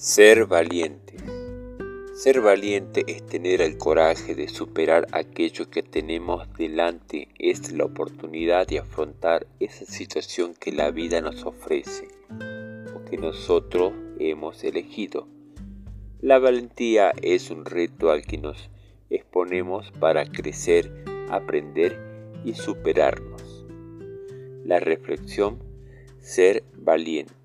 Ser valiente. Ser valiente es tener el coraje de superar aquello que tenemos delante, es la oportunidad de afrontar esa situación que la vida nos ofrece o que nosotros hemos elegido. La valentía es un reto al que nos exponemos para crecer, aprender y superarnos. La reflexión, ser valiente.